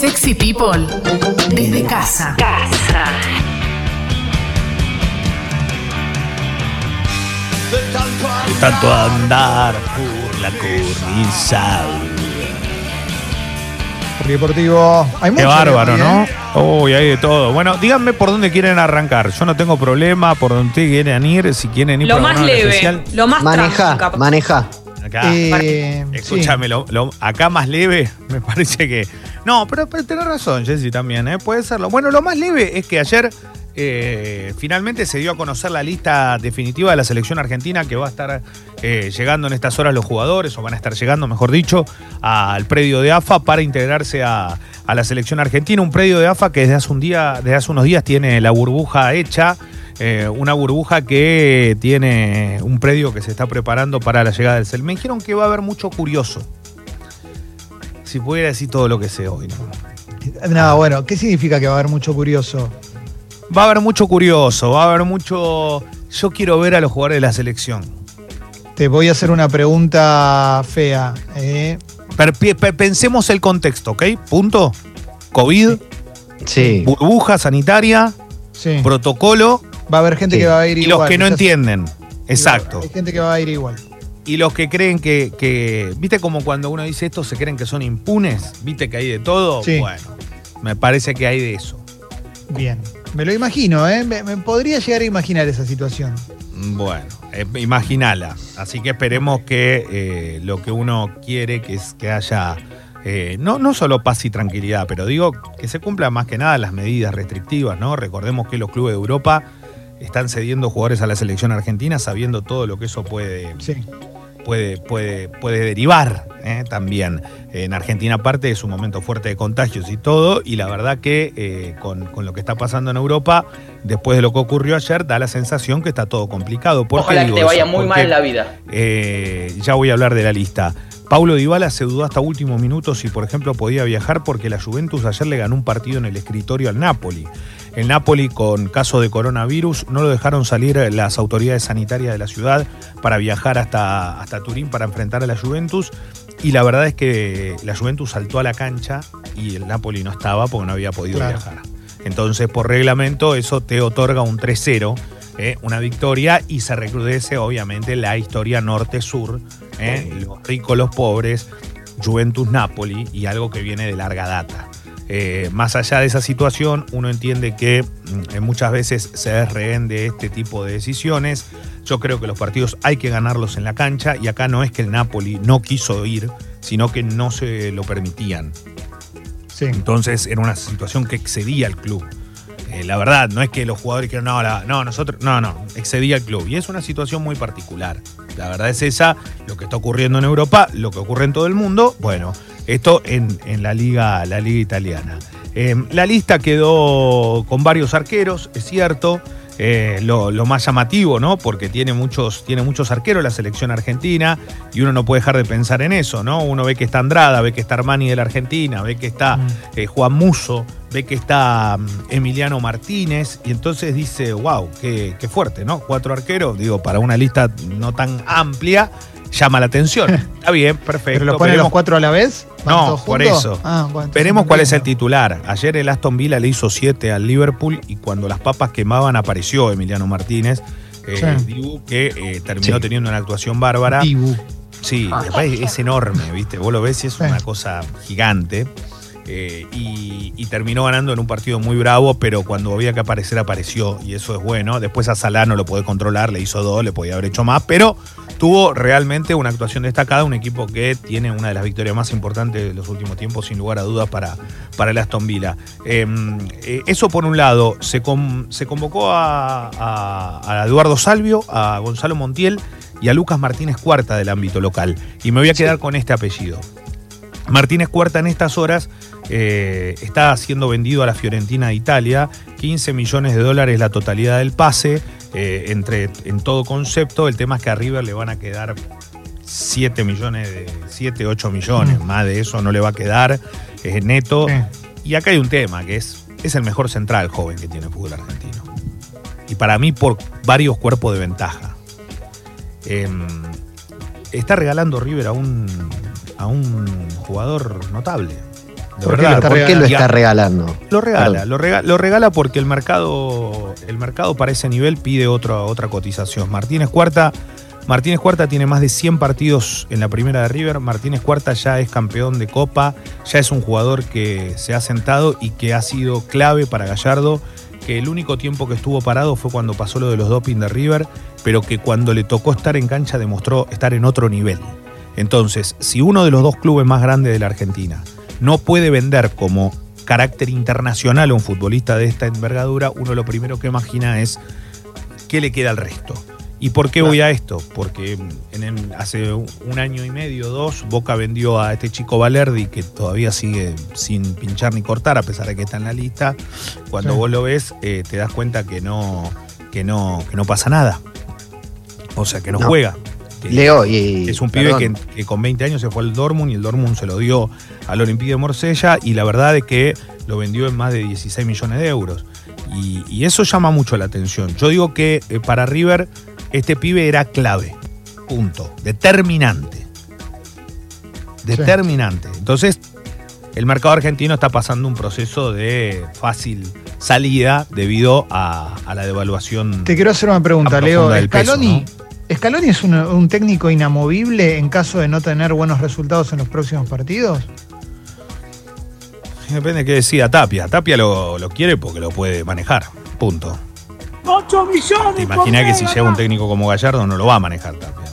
Sexy People desde casa. Casa. De tanto andar por la cornisa. Deportivo. Hay Qué mucho bárbaro, ¿no? ¿eh? Uy, hay de todo. Bueno, díganme por dónde quieren arrancar. Yo no tengo problema por dónde quieren ir, si quieren ir Lo por más leve, especial. lo más Maneja, maneja. Acá. Eh, Escúchame, lo- lo- acá más leve, me parece que. No, pero, pero tenés razón, Jessy, también, ¿eh? puede serlo. Bueno, lo más leve es que ayer eh, finalmente se dio a conocer la lista definitiva de la selección argentina que va a estar eh, llegando en estas horas los jugadores, o van a estar llegando, mejor dicho, al predio de AFA para integrarse a, a la selección argentina. Un predio de AFA que desde hace, un día, desde hace unos días tiene la burbuja hecha. Eh, una burbuja que tiene un predio que se está preparando para la llegada del CEL. Me dijeron que va a haber mucho curioso. Si pudiera decir todo lo que sé hoy, ¿no? No, bueno, ¿qué significa que va a haber mucho curioso? Va a haber mucho curioso, va a haber mucho. Yo quiero ver a los jugadores de la selección. Te voy a hacer una pregunta fea. ¿eh? Pensemos el contexto, ¿ok? Punto. COVID, Sí. burbuja sanitaria, Sí. protocolo Va a haber gente Sí. que va a ir y igual. los que no entienden. Exacto. Hay gente que va a ir igual. Y los que creen que, que- ¿Viste como cuando uno dice esto se creen que son impunes? ¿Viste que hay de todo? Sí. Bueno, me parece que hay de eso. Bien. Me lo imagino, ¿eh? Me, me podría llegar a imaginar esa situación. Bueno, eh, imaginala. Así que esperemos que eh, lo que uno quiere que es que haya eh, no, no solo paz y tranquilidad, pero digo que se cumplan más que nada las medidas restrictivas, ¿no? Recordemos que los clubes de Europa están cediendo jugadores a la selección argentina sabiendo todo lo que eso puede, Sí. puede, puede, puede derivar ¿eh? también. En Argentina aparte es un momento fuerte de contagios y todo, y la verdad que eh, con, con lo que está pasando en Europa, después de lo que ocurrió ayer, da la sensación que está todo complicado. ¿Por Ojalá que te vaya eso? muy mal en la vida. eh, ya voy a hablar de la lista. Paulo Dybala se dudó hasta último minuto si, por ejemplo, podía viajar porque la Juventus ayer le ganó un partido en el escritorio al Napoli. El Napoli, con caso de coronavirus, no lo dejaron salir las autoridades sanitarias de la ciudad para viajar hasta, hasta Turín para enfrentar a la Juventus. Y la verdad es que la Juventus saltó a la cancha y el Napoli no estaba porque no había podido Claro. viajar. Entonces, por reglamento, eso te otorga un 3-0, ¿eh? una victoria, y se recrudece, obviamente, la historia norte-sur, ¿eh? los ricos, los pobres, Juventus-Napoli, y algo que viene de larga data. Eh, más allá de esa situación, uno entiende que mm, eh, muchas veces se es rehén de este tipo de decisiones. Yo creo que los partidos hay que ganarlos en la cancha, y acá no es que el Napoli no quiso ir, sino que no se lo permitían. Sí. Entonces era una situación que excedía al club. Eh, la verdad, no es que los jugadores quieran, no, la- no, nosotros, no, no, excedía al club. Y es una situación muy particular. La verdad es esa, lo que está ocurriendo en Europa, lo que ocurre en todo el mundo, bueno, esto en, en la, liga, la liga italiana. Eh, la lista quedó con varios arqueros, es cierto. eh, lo, lo más llamativo, ¿no? Porque tiene muchos, tiene muchos arqueros la selección argentina y uno no puede dejar de pensar en eso, ¿no? Uno ve que está Andrada, ve que está Armani de la Argentina, ve que está Mm. eh, Juan Muso, ve que está mm, Emiliano Martínez y entonces dice, wow, qué, qué fuerte, ¿no? Cuatro arqueros, digo, para una lista no tan amplia, llama la atención. Está bien, perfecto. ¿Pero los ponen veremos- los cuatro a la vez? ¿Van No, por juntos? eso. Ah, bueno, Veremos cuál es el titular. Ayer el Aston Villa le hizo 7 al Liverpool y cuando las papas quemaban apareció Emiliano Martínez. eh, Sí. Dibu, que eh, terminó Sí. teniendo una actuación bárbara. Dibu. Sí, después es enorme, ¿viste? Vos lo ves y es Sí. una cosa gigante. Eh, y, y terminó ganando en un partido muy bravo, pero cuando había que aparecer, apareció. Y eso es bueno. Después a Salah no lo podés controlar, le hizo dos, le podía haber hecho más, pero tuvo realmente una actuación destacada. Un equipo que tiene una de las victorias más importantes de los últimos tiempos, sin lugar a dudas, para, para el Aston Villa. Eh, eh, eso por un lado, se, con- se convocó a, a- a Eduardo Salvio, a Gonzalo Montiel y a Lucas Martínez Cuarta del ámbito local. Y me voy a quedar con este apellido. Martínez Cuarta en estas horas eh, está siendo vendido a la Fiorentina de Italia, 15 millones de dólares la totalidad del pase, eh, entre, en todo concepto, el tema es que a River le van a quedar 7 millones, de 7, 8 millones, Mm. más de eso no le va a quedar eh, neto. Sí. Y acá hay un tema, que es, es el mejor central joven que tiene el fútbol argentino. Y para mí por varios cuerpos de ventaja. Em, está regalando River a un, a un jugador notable. De ¿Por qué verdad. lo está ¿Por qué lo Y a- está regalando? Lo regala, lo regala, lo regala porque el mercado, el mercado para ese nivel pide otra, otra cotización. Martínez Cuarta, Martínez Cuarta tiene más de 100 partidos en la primera de River. Martínez Cuarta ya es campeón de Copa, ya es un jugador que se ha sentado y que ha sido clave para Gallardo. Que el único tiempo que estuvo parado fue cuando pasó lo de los doping de River, pero que cuando le tocó estar en cancha demostró estar en otro nivel. Entonces, si uno de los dos clubes más grandes de la Argentina no puede vender como carácter internacional a un futbolista de esta envergadura, uno lo primero que imagina es qué le queda al resto. ¿Y por qué voy a esto? Porque en el- hace un año y medio, dos, Boca vendió a este chico Valerdi, que todavía sigue sin pinchar ni cortar, a pesar de que está en la lista. Cuando Sí. vos lo ves, eh, te das cuenta que no, que, no, que no pasa nada. O sea, que no, No. juega. Que- Leo, y. es un pibe que, con 20 años se fue al Dortmund y el Dortmund se lo dio al Olympique de Marsella y la verdad es que lo vendió en más de 16 millones de euros. Y, y eso llama mucho la atención. Yo digo que eh, para River este pibe era clave. Punto. Determinante. Determinante. Entonces, el mercado argentino está pasando un proceso de fácil salida debido a, a la devaluación. Te quiero hacer una pregunta, Leo. del peso, Scaloni, ¿Scaloni es un, un técnico inamovible en caso de no tener buenos resultados en los próximos partidos? Depende de qué decida Tapia. Tapia lo, lo quiere porque lo puede manejar. Punto. 8 millones. Te imaginas que si llega un técnico como Gallardo no lo va a manejar Tapia.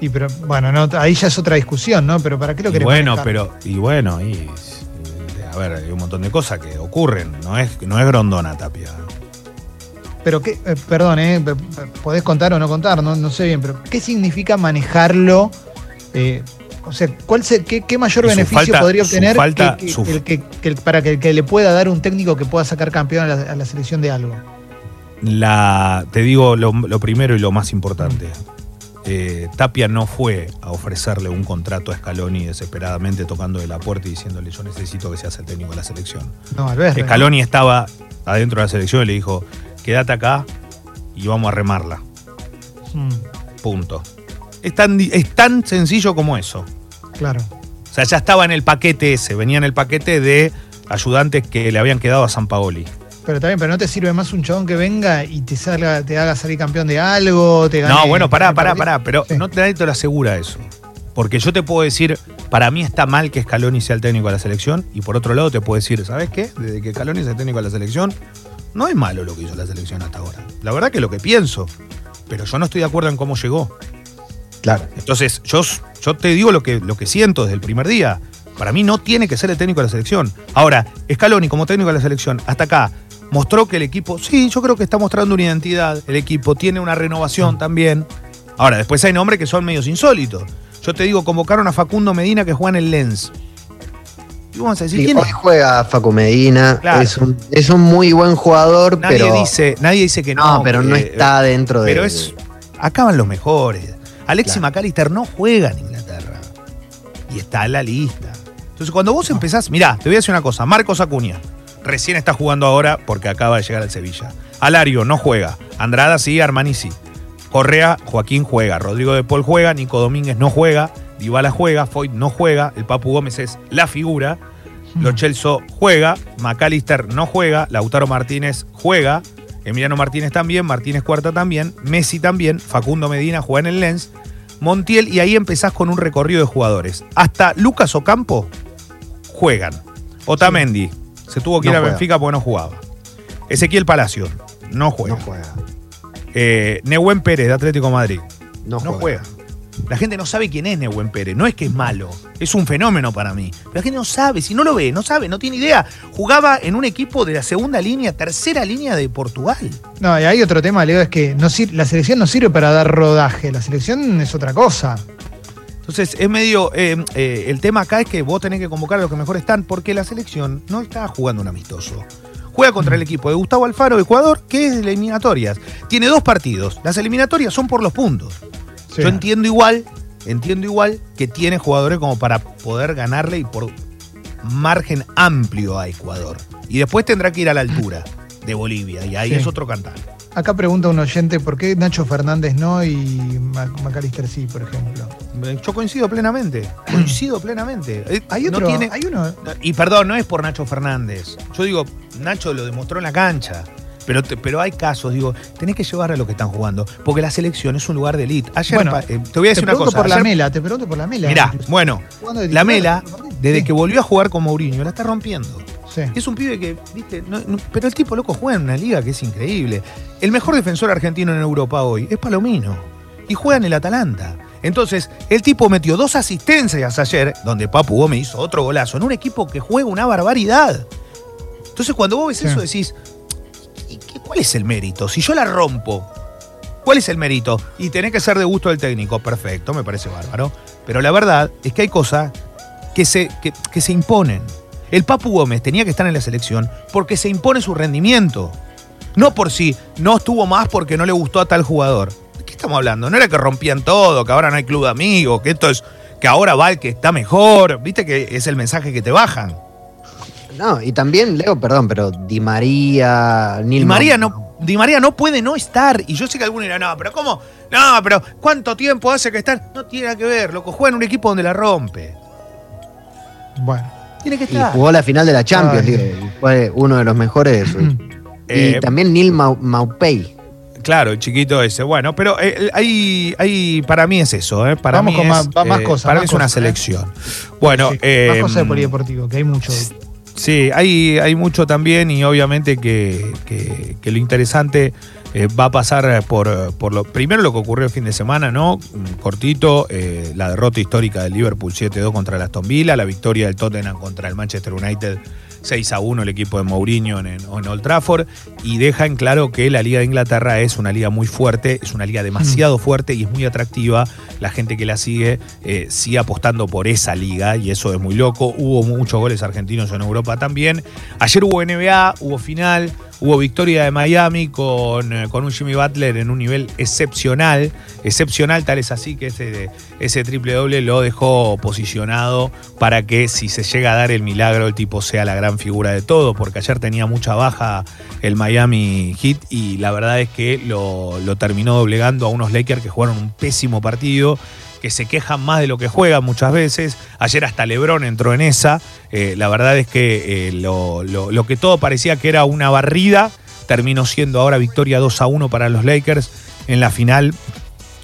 Y pero, bueno, no, ahí ya es otra discusión, ¿no? Pero ¿para qué lo Y querés bueno, manejar? pero. Y bueno, y. y, A ver, hay un montón de cosas que ocurren. No es, no es grondona Tapia. Pero qué, eh, perdón, ¿eh? P- podés contar o no contar, no, no sé bien, pero ¿qué significa manejarlo? Eh, o sea, ¿cuál se- qué, qué mayor beneficio falta- podría obtener falta- que- que- el que- que para que, le pueda dar un técnico que pueda sacar campeón a la, a la selección de algo? La, te digo lo, lo primero y lo más importante. Eh, Tapia no fue a ofrecerle un contrato a Scaloni desesperadamente tocando de la puerta y diciéndole yo necesito que seas el técnico de la selección. No. Scaloni estaba adentro de la selección y le dijo, quédate acá y vamos a remarla. Mm, Punto. Es tan, es tan sencillo como eso. claro. O sea, ya estaba en el paquete ese, venía en el paquete de ayudantes que le habían quedado a San Paoli. Pero también, pero no te sirve más un chabón que venga y te salga, te haga salir campeón de algo, te gane. No, bueno, pará, pará, pará, pero Sí. no te, te lo asegura eso. Porque yo te puedo decir, para mí está mal que Scaloni sea el técnico de la selección, y por otro lado te puedo decir, ¿sabes qué? Desde que Scaloni es el técnico de la selección, no es malo lo que hizo la selección hasta ahora. La verdad que lo que pienso, pero yo no estoy de acuerdo en cómo llegó. Claro. Entonces, yo, yo te digo lo que, lo que siento desde el primer día. Para mí no tiene que ser el técnico de la selección. Ahora, Scaloni como técnico de la selección, hasta acá, mostró que el equipo, sí, yo creo que está mostrando una identidad. El equipo tiene una renovación también. Ahora, después hay nombres que son medios insólitos. Yo te digo, convocaron a Facundo Medina que juega en el Lens. Y vamos a decir, Sí, ¿quién hoy es? juega Facu Medina. Claro. Es, un, es un muy buen jugador, Nadie pero. dice, nadie dice que no. no, pero no que- está dentro de. Pero es. Acaban los mejores. Alexis Claro. McAllister no juega en Inglaterra. Y está en la lista. Entonces, cuando vos empezás. Mirá, te voy a decir una cosa. Marcos Acuña. Recién está jugando ahora porque acaba de llegar al Sevilla. Alario no juega. Andrada sí, Armani sí. Correa, Joaquín juega. Rodrigo de Paul juega. Nico Domínguez no juega. Dybala juega. Foyt no juega. El Papu Gómez es la figura. Lo Chelso juega, McAllister no juega, Lautaro Martínez juega, Emiliano Martínez también, Martínez Cuarta también, Messi también, Facundo Medina juega en el Lens, Montiel y ahí empezás con un recorrido de jugadores. Hasta Lucas Ocampo juegan. Otamendi se tuvo que No ir a juega. Benfica porque no jugaba. Ezequiel Palacio no juega. No juega. Eh, Nehuen Pérez de Atlético de Madrid No, no juega. juega. La gente no sabe quién es Nehuen Pérez. No es que es malo. Es un fenómeno para mí. Pero la gente no sabe. Si no lo ve, no sabe, no tiene idea. Jugaba en un equipo de la segunda línea, tercera línea de Portugal. No, y hay otro tema, Leo, es que no la selección no sirve para dar rodaje, la selección es otra cosa. Entonces, es medio. eh, eh, el tema acá es que vos tenés que convocar a los que mejor están, porque la selección no está jugando un amistoso. Juega contra el equipo de Gustavo Alfaro de Ecuador, que es de eliminatorias. Tiene dos partidos. Las eliminatorias son por los puntos. Sí. Yo entiendo igual, entiendo igual que tiene jugadores como para poder ganarle y por margen amplio a Ecuador. Y después tendrá que ir a la altura de Bolivia, y ahí Sí. es otro cantar. Acá pregunta un oyente por qué Nacho Fernández no y Ma- Macalister sí, por ejemplo. Yo coincido plenamente. Coincido plenamente. Eh, Hay no otro, tiene- hay uno. Y perdón, no es por Nacho Fernández. Yo digo, Nacho lo demostró en la cancha. Pero, te- pero hay casos, digo, tenés que llevar a los que están jugando. Porque la selección es un lugar de elite. Ayer, Bueno, pa- eh, te voy a decir te una pregunto cosa. por la Mela, te pregunto por la Mela. Mirá, incluso. bueno, de la Mela, desde Sí, que volvió a jugar con Mourinho, la está rompiendo. sí. Es un pibe que, viste, no- no- pero el tipo loco juega en una liga que es increíble. El mejor defensor argentino en Europa hoy es Palomino. Y juega en el Atalanta. Entonces, el tipo metió dos asistencias ayer, donde Papu Gómez hizo otro golazo, en un equipo que juega una barbaridad. Entonces, cuando vos ves Sí. eso, decís, ¿y ¿cuál es el mérito? Si yo la rompo, ¿cuál es el mérito? Y tenés que ser de gusto del técnico, perfecto, me parece bárbaro. Pero la verdad es que hay cosas que se, que se imponen. El Papu Gómez tenía que estar en la selección porque se impone su rendimiento. No por si no estuvo más porque no le gustó a tal jugador. ¿De qué estamos hablando? No era que rompían todo, que ahora no hay club de amigos, que esto es. que ahora va el que está mejor. Viste que es el mensaje que te bajan. No, y también, Leo, perdón, pero Di María, Di María no, Di María no puede no estar. Y yo sé que algunos dirán, no, pero ¿cómo? No, pero ¿cuánto tiempo hace que estar? No tiene nada que ver, loco. Juega en un equipo donde la rompe. Bueno. Tiene que Y estar. jugó la final de la Champions, Ay. digo, y fue uno de los mejores. Eh, y también Nil Mau- Maupay. Claro, el chiquito ese. Bueno, pero eh, hay, hay, para mí es eso, ¿eh? Para Vamos mí con es, más- más eh, cosas, Para más mí es una cosas, ¿eh? selección. Bueno, Sí, eh, más cosas de polideportivo, que hay mucho. Sí, hay, hay mucho también y obviamente que, que- lo interesante eh, va a pasar por, por lo primero lo que ocurrió el fin de semana, ¿no? Cortito, eh, la derrota histórica del Liverpool 7-2 contra el Aston Villa, la victoria del Tottenham contra el Manchester United 6 a 1 el equipo de Mourinho en, en Old Trafford y deja en claro que la Liga de Inglaterra es una liga muy fuerte, es una liga demasiado fuerte y es muy atractiva. La gente que la sigue eh, sigue apostando por esa liga y eso es muy loco. Hubo muchos goles argentinos en Europa también. Ayer hubo NBA, hubo final, hubo victoria de Miami con, eh, con un Jimmy Butler en un nivel excepcional. Excepcional, tal es así que ese, ese triple doble lo dejó posicionado para que si se llega a dar el milagro, el tipo sea la gran figura de todo, porque ayer tenía mucha baja el Miami Heat y la verdad es que lo, lo terminó doblegando a unos Lakers que jugaron un pésimo partido que se quejan más de lo que juegan muchas veces. Ayer hasta Lebron entró en esa. Eh, la verdad es que eh, lo, lo- lo que todo parecía que era una barrida terminó siendo ahora victoria 2 a 1 para los Lakers en la final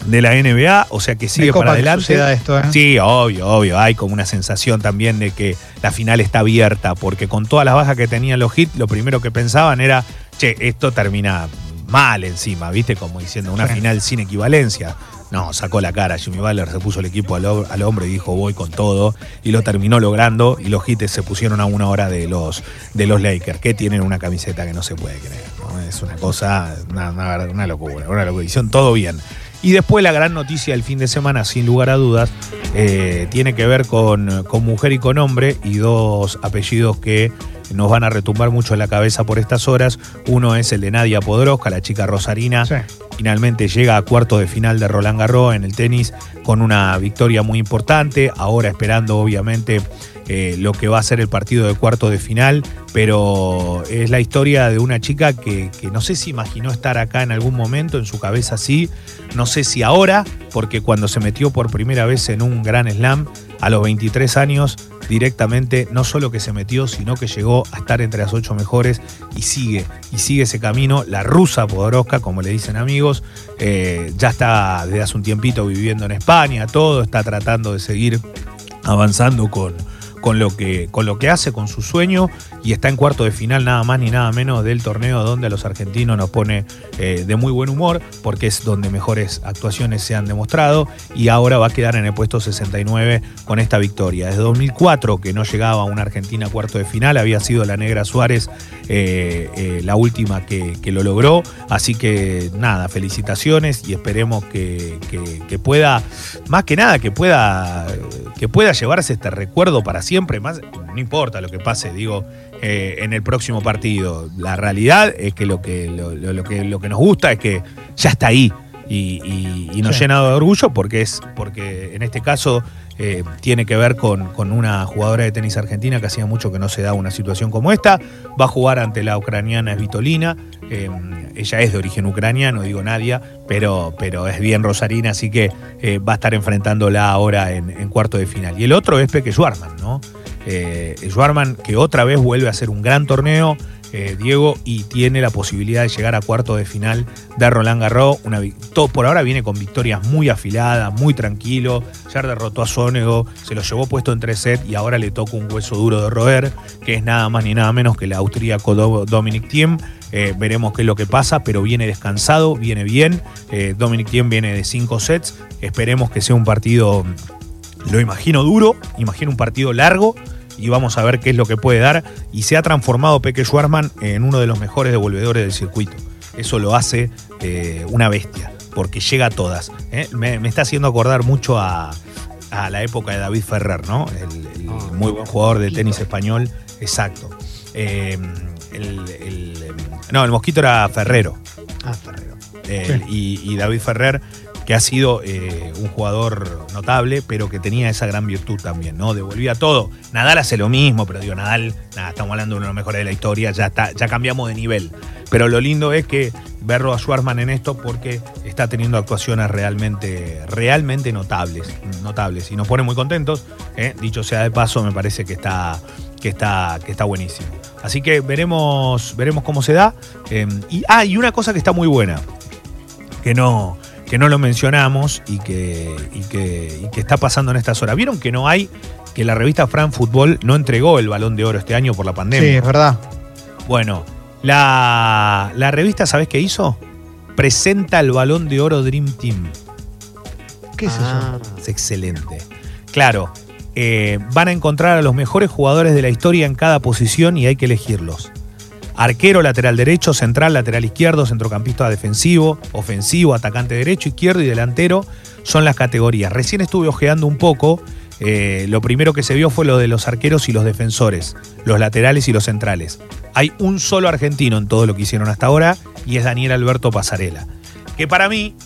de la NBA. O sea que sigue para adelante. esto, ¿eh? Sí, obvio, obvio. Hay como una sensación también de que la final está abierta, porque con todas las bajas que tenían los hits, lo primero que pensaban era, che, esto termina mal encima, ¿viste? Como diciendo, una final sin equivalencia. No, sacó la cara. Jimmy Butler se puso el equipo al, al hombro y dijo voy con todo. Y lo terminó logrando. Y los hits se pusieron a una hora de los, de los Lakers, que tienen una camiseta que no se puede creer. ¿no? Es una cosa, una, una- una locura. Una locura. Hicieron todo bien. Y después la gran noticia del fin de semana, sin lugar a dudas, eh, tiene que ver con, con mujer y con hombre y dos apellidos que nos van a retumbar mucho en la cabeza por estas horas. Uno es el de Nadia Podroska, la chica rosarina, Sí. finalmente llega a cuartos de final de Roland Garros en el tenis con una victoria muy importante, ahora esperando obviamente eh, lo que va a ser el partido de cuarto de final, pero es la historia de una chica que, que no sé si imaginó estar acá en algún momento, en su cabeza sí, no sé si ahora, porque cuando se metió por primera vez en un gran slam a los 23 años, directamente no solo que se metió, sino que llegó a estar entre las ocho mejores y sigue, y sigue ese camino. La rusa Podoroska, como le dicen amigos, eh, ya está desde hace un tiempito viviendo en España, todo, está tratando de seguir avanzando con, con, lo que, con lo que hace, con su sueño, y está en cuarto de final nada más ni nada menos del torneo donde a los argentinos nos pone eh, de muy buen humor, porque es donde mejores actuaciones se han demostrado, y ahora va a quedar en el puesto 69 con esta victoria. Desde 2004 que no llegaba una Argentina a cuarto de final, había sido la Negra Suárez eh, eh, la última que, que lo logró, así que nada, felicitaciones y esperemos que, que- que pueda, más que nada, que pueda, que pueda llevarse este recuerdo para siempre, más, no importa lo que pase, digo, eh, en el próximo partido. La realidad es que lo que, lo, lo- lo que lo que nos gusta es que ya está ahí. Y, y- y nos Sí. llena de orgullo porque es porque en este caso eh, tiene que ver con, con una jugadora de tenis argentina que hacía mucho que no se daba una situación como esta. Va a jugar ante la ucraniana Svitolina. Eh, ella es de origen ucraniano, digo Nadia, pero, pero es bien rosarina, así que eh, va a estar enfrentándola ahora en, cuarto de final. Y el otro es Peque Schwarman, ¿no? Schwarman que otra vez vuelve a hacer un gran torneo, eh, Diego, y tiene la posibilidad de llegar a cuarto de final de Roland Garros. Una, por ahora viene con victorias muy afiladas, muy tranquilo. Ya derrotó a Sonego, se lo llevó puesto en tres sets y ahora le toca un hueso duro de roer, que es nada más ni nada menos que el austríaco Do- Dominic Thiem. Eh, veremos qué es lo que pasa, pero viene descansado, viene bien. Eh, Dominic Thiem viene de cinco sets. Esperemos que sea un partido lo imagino duro, imagino un partido largo y vamos a ver qué es lo que puede dar. Y se ha transformado Peque Schwarman en uno de los mejores devolvedores del circuito. Eso lo hace eh, una bestia, porque llega a todas. ¿eh? Me, me está haciendo acordar mucho a, a la época de David Ferrer, ¿no? El, el Ah, muy buen jugador de tenis español. Exacto. Eh, el- el, eh, no, el mosquito era Ferrero. Ah, Ferrero. Y, y David Ferrer, que ha sido eh, un jugador notable, pero que tenía esa gran virtud también, ¿no? Devolvía todo. Nadal hace lo mismo, pero digo, Nadal, nada, estamos hablando de uno de los mejores de la historia, ya, está, ya cambiamos de nivel. Pero lo lindo es que verlo a Schwarzman en esto porque está teniendo actuaciones realmente, realmente notables, notables. Y nos pone muy contentos. ¿eh? Dicho sea de paso, me parece que está, que está, que está buenísimo. Así que veremos, veremos cómo se da. Eh, y, ah, y una cosa que está muy buena que no, que no lo mencionamos y que, y, que, y que está pasando en estas horas. ¿Vieron que no hay, que la revista Fran Fútbol no entregó el balón de oro este año por la Sí, pandemia? es verdad. Bueno, la, la revista, ¿sabés qué hizo? Presenta el balón de oro Dream Team. ¿Qué es Ah, Es excelente. Claro, eh, van a encontrar a los mejores jugadores de la historia en cada posición y hay que elegirlos. Arquero, lateral derecho, central, lateral izquierdo, centrocampista defensivo, ofensivo, atacante derecho, izquierdo y delantero son las categorías. Recién estuve ojeando un poco. eh, lo primero que se vio fue lo de los arqueros y los defensores, los laterales y los centrales. Hay un solo argentino en todo lo que hicieron hasta ahora y es Daniel Alberto Pasarela. Que para mí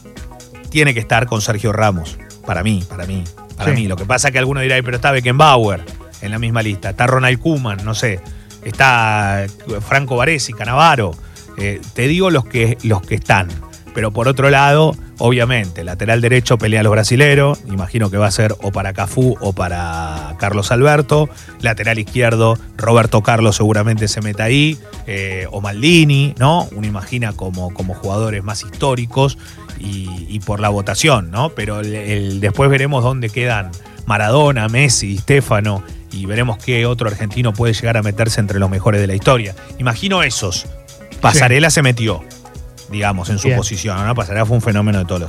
tiene que estar con Sergio Ramos. Para mí, para mí, para Sí. mí. Lo que pasa es que alguno dirá, "Ay, pero está Beckenbauer en la misma lista. Está Ronald Koeman, no sé. Está Franco Baresi, Canavaro. Eh, te digo los que, los que están. Pero por otro lado, obviamente, lateral derecho pelea a los brasileros. Imagino que va a ser o para Cafú o para Carlos Alberto. Lateral izquierdo, Roberto Carlos seguramente se meta ahí. eh, o Maldini, ¿no? Uno imagina como, como jugadores más históricos y, por la votación, ¿no? Pero el- después veremos dónde quedan Maradona, Messi, Stefano y veremos qué otro argentino puede llegar a meterse entre los mejores de la historia. Imagino esos. Pasarela se metió, digamos, en su Bien. posición, ¿no? Pasarela fue un fenómeno de todos los tiempos.